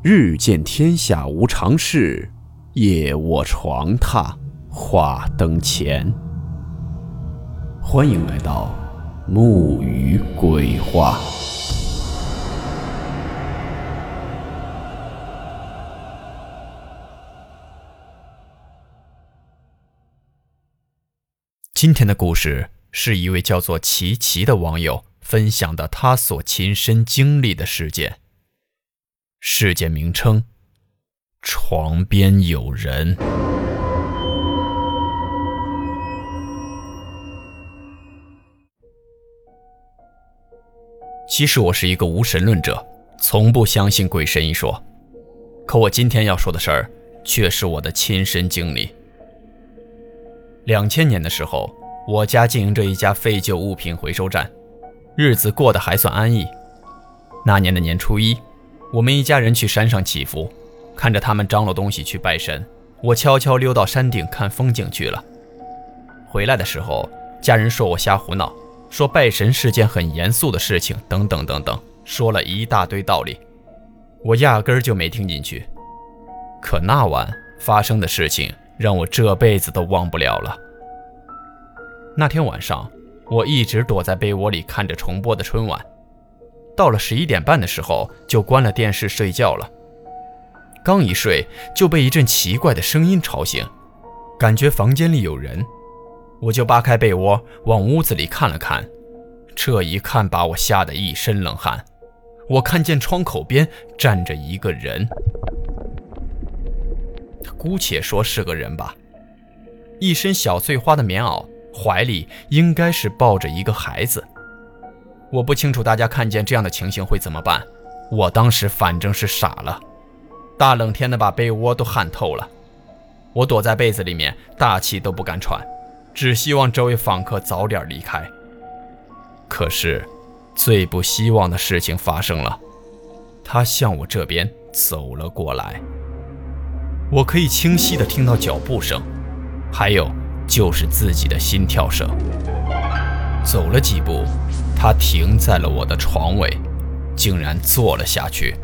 日见天下无常事，夜卧床榻话灯前。欢迎来到木鱼鬼话。今天的故事是一位叫做琪琪的网友分享的他所亲身经历的事件。事件名称：床边有人。其实我是一个无神论者，从不相信鬼神一说。可我今天要说的事儿，却是我的亲身经历。两千年的时候，我家经营着一家废旧物品回收站，日子过得还算安逸。那年的年初一。我们一家人去山上祈福，看着他们张罗东西去拜神，我悄悄溜到山顶看风景去了。回来的时候，家人说我瞎胡闹，说拜神是件很严肃的事情，等等等等，说了一大堆道理，我压根儿就没听进去。可那晚发生的事情让我这辈子都忘不了了。那天晚上，我一直躲在被窝里看着重播的春晚。到了十一点半的时候，就关了电视睡觉了。刚一睡，就被一阵奇怪的声音吵醒，感觉房间里有人，我就扒开被窝往屋子里看了看。这一看把我吓得一身冷汗。我看见窗口边站着一个人，姑且说是个人吧，一身小碎花的棉袄，怀里应该是抱着一个孩子。我不清楚大家看见这样的情形会怎么办，我当时反正是傻了，大冷天的把被窝都汗透了，我躲在被子里面，大气都不敢喘，只希望这位访客早点离开。可是，最不希望的事情发生了，他向我这边走了过来，我可以清晰的听到脚步声，还有就是自己的心跳声。走了几步。他停在了我的床尾，竟然坐了下去。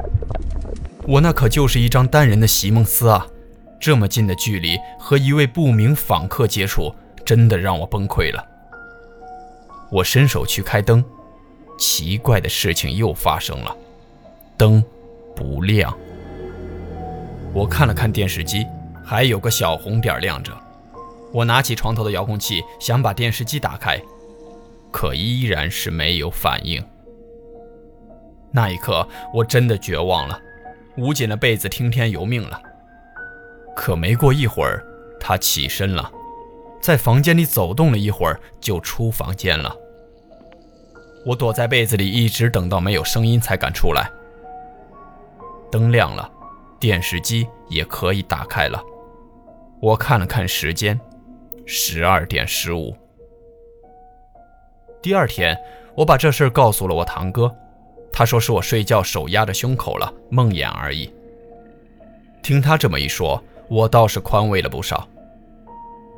我那可就是一张单人的席梦思啊！这么近的距离和一位不明访客接触，真的让我崩溃了。我伸手去开灯，奇怪的事情又发生了，灯不亮。我看了看电视机，还有个小红点亮着。我拿起床头的遥控器，想把电视机打开。可依然是没有反应。那一刻，我真的绝望了，捂紧了被子，听天由命了。可没过一会儿，他起身了，在房间里走动了一会儿，就出房间了。我躲在被子里，一直等到没有声音才敢出来。灯亮了，电视机也可以打开了。我看了看时间，十二点十五。第二天，我把这事告诉了我堂哥，他说是我睡觉手压着胸口了，梦魇而已。听他这么一说，我倒是宽慰了不少。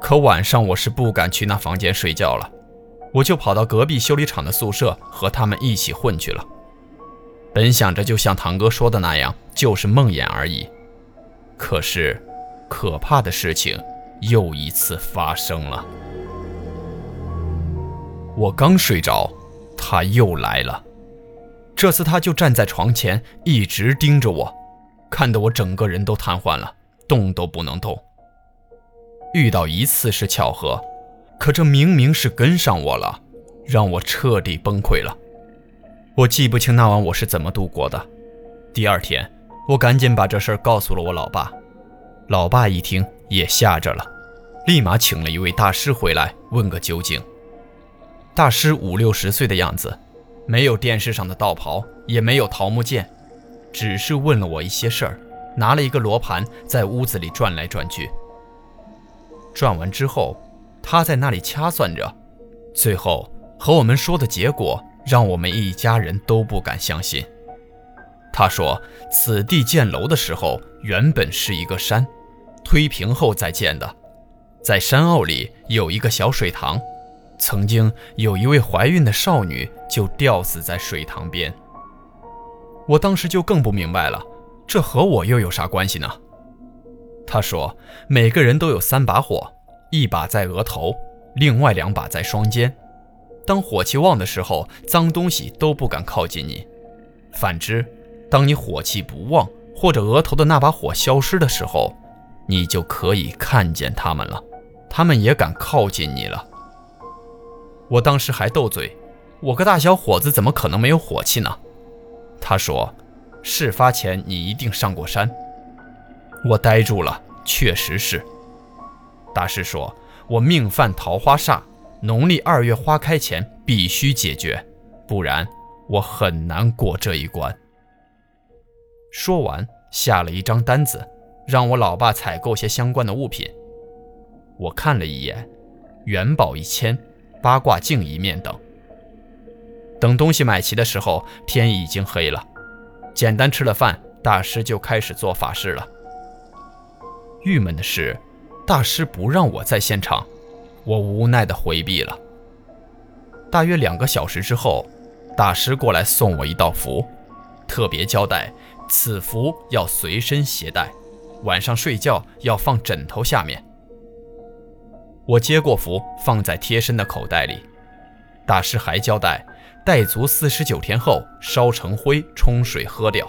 可晚上我是不敢去那房间睡觉了，我就跑到隔壁修理厂的宿舍和他们一起混去了。本想着就像堂哥说的那样，就是梦魇而已，可是，可怕的事情又一次发生了。我刚睡着，他又来了。这次他就站在床前，一直盯着我，看得我整个人都瘫痪了，动都不能动。遇到一次是巧合，可这明明是跟上我了，让我彻底崩溃了。我记不清那晚我是怎么度过的。第二天，我赶紧把这事儿告诉了我老爸，老爸一听也吓着了，立马请了一位大师回来问个究竟。大师五六十岁的样子，没有电视上的道袍，也没有桃木剑，只是问了我一些事儿，拿了一个罗盘在屋子里转来转去。转完之后，他在那里掐算着，最后和我们说的结果，让我们一家人都不敢相信。他说，此地建楼的时候原本是一个山，推平后再建的，在山坳里有一个小水塘。曾经有一位怀孕的少女就吊死在水塘边。我当时就更不明白了，这和我又有啥关系呢？他说：“每个人都有三把火，一把在额头，另外两把在双肩。当火气旺的时候，脏东西都不敢靠近你；反之，当你火气不旺，或者额头的那把火消失的时候，你就可以看见他们了，他们也敢靠近你了。”我当时还斗嘴：“我个大小伙子怎么可能没有火气呢？”他说：“事发前你一定上过山。”我呆住了，确实是。大师说：“我命犯桃花煞，农历二月花开前必须解决，不然我很难过这一关。”说完，下了一张单子，让我老爸采购些相关的物品。我看了一眼，元宝一千，八卦镜一面等。等东西买齐的时候，天已经黑了。简单吃了饭，大师就开始做法事了。郁闷的是，大师不让我在现场，我无奈地回避了。大约两个小时之后，大师过来送我一道符，特别交代此符要随身携带，晚上睡觉要放枕头下面。我接过符，放在贴身的口袋里。大师还交代，带足四十九天后烧成灰，冲水喝掉。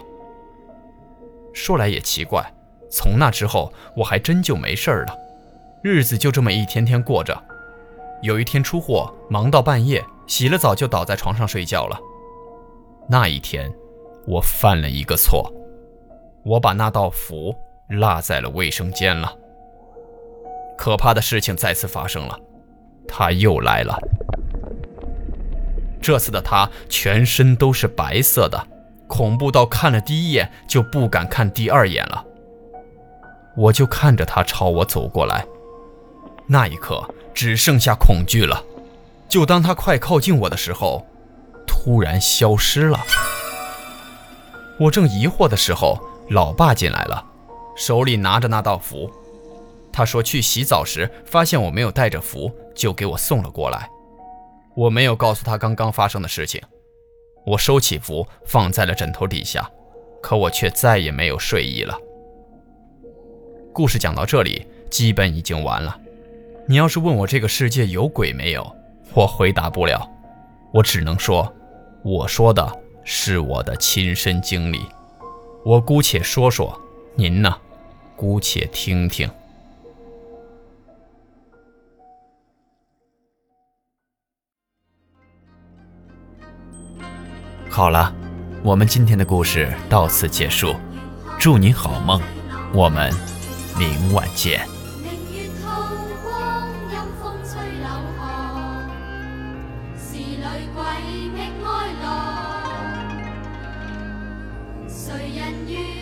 说来也奇怪。从那之后，我还真就没事了，日子就这么一天天过着。有一天出货，忙到半夜，洗了澡就倒在床上睡觉了。那一天，我犯了一个错，我把那道符落在了卫生间了。可怕的事情再次发生了，他又来了。这次的他全身都是白色的，恐怖到看了第一眼就不敢看第二眼了。我就看着他朝我走过来，那一刻只剩下恐惧了。就当他快靠近我的时候，突然消失了。我正疑惑的时候，老爸进来了，手里拿着那道符。他说去洗澡时发现我没有带着符，就给我送了过来。我没有告诉他刚刚发生的事情。我收起符放在了枕头底下，可我却再也没有睡意了。故事讲到这里，基本已经完了。你要是问我这个世界有鬼没有，我回答不了。我只能说，我说的是我的亲身经历。我姑且说说，您呢，姑且听听。好了，我们今天的故事到此结束。祝你好梦，我们。明晚见。明月透光，阴风吹柳巷，是女鬼觅哀乐。谁人愿？